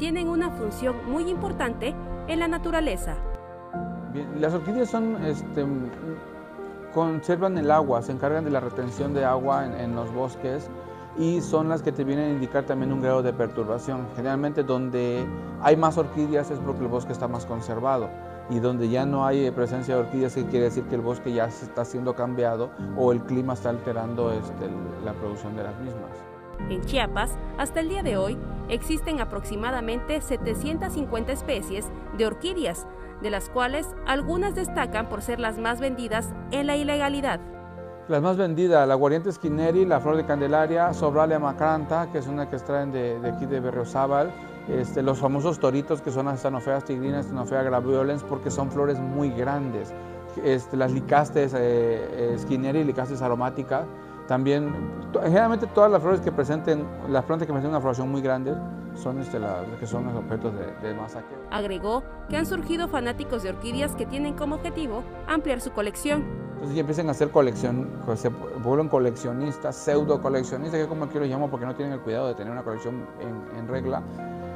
tienen una función muy importante en la naturaleza. las orquídeas este, conservan el agua, se encargan de la retención de agua en, los bosques y son las que te vienen a indicar también un grado de perturbación. Generalmente donde hay más orquídeas es porque el bosque está más conservado y donde ya no hay presencia de orquídeas, quiere decir que el bosque ya está siendo cambiado o el clima está alterando este, la producción de las mismas. En Chiapas, hasta el día de hoy, existen aproximadamente 750 especies de orquídeas, de las cuales algunas destacan por ser las más vendidas en la ilegalidad. Las más vendidas, la guariente esquineri, la flor de candelaria, sobralia macranta, que es una que extraen de, aquí de Berriozábal, este, los famosos toritos que son las estanofeas tigrinas, estanofea graviolens, porque son flores muy grandes. Este, las licastes eh, licastes aromáticas, también, generalmente todas las flores que presenten, las plantas que presenten una floración muy grande, son este, las que son los objetos de, de Agregó que han surgido fanáticos de orquídeas que tienen como objetivo ampliar su colección. Entonces ya empiezan a hacer colección, se vuelven coleccionistas, pseudo coleccionistas, que es como quiero llamo porque no tienen el cuidado de tener una colección en, en, regla,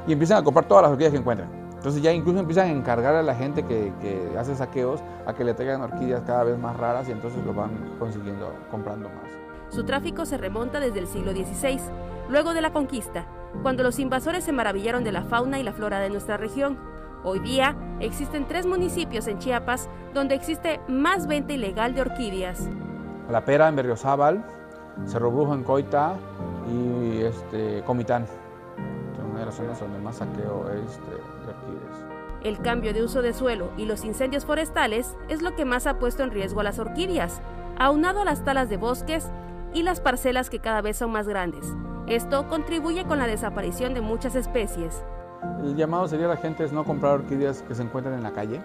y empiezan a comprar todas las orquídeas que encuentran. Entonces ya incluso empiezan a encargar a la gente que, que hace saqueos a que le traigan orquídeas cada vez más raras y entonces lo van consiguiendo, comprando más. Su tráfico se remonta desde el siglo XVI, luego de la conquista, cuando los invasores se maravillaron de la fauna y la flora de nuestra región. Hoy día existen tres municipios en Chiapas donde existe más venta ilegal de orquídeas. La Pera en Berriozábal, Cerro Brujo en Coita y este, Comitán. Son una de las zonas donde más saqueo este, de orquídeas. El cambio de uso de suelo y los incendios forestales es lo que más ha puesto en riesgo a las orquídeas, aunado a las talas de bosques y las parcelas que cada vez son más grandes. Esto contribuye con la desaparición de muchas especies. El llamado sería a la gente es no comprar orquídeas que se encuentran en la calle.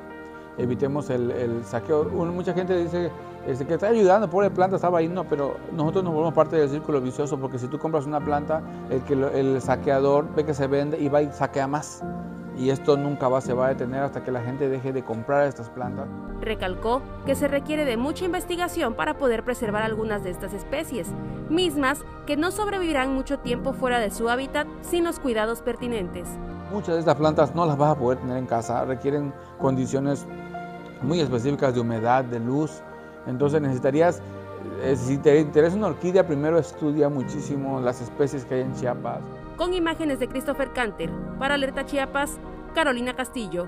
Evitemos el, saqueo. mucha gente dice este, que está ayudando, pobre planta estaba ahí, no, pero nosotros nos volvemos parte del círculo vicioso porque si tú compras una planta, el, que, el saqueador ve que se vende y va y saquea más y esto nunca va, se va a detener hasta que la gente deje de comprar estas plantas. Recalcó que se requiere de mucha investigación para poder preservar algunas de estas especies, mismas que no sobrevivirán mucho tiempo fuera de su hábitat sin los cuidados pertinentes. Muchas de estas plantas no las vas a poder tener en casa, requieren condiciones muy específicas de humedad, de luz, entonces necesitarías eh, si te interesa una orquídea, primero estudia muchísimo las especies que hay en Chiapas. Con imágenes de Christopher Canter, para Alerta Chiapas, Carolina Castillo.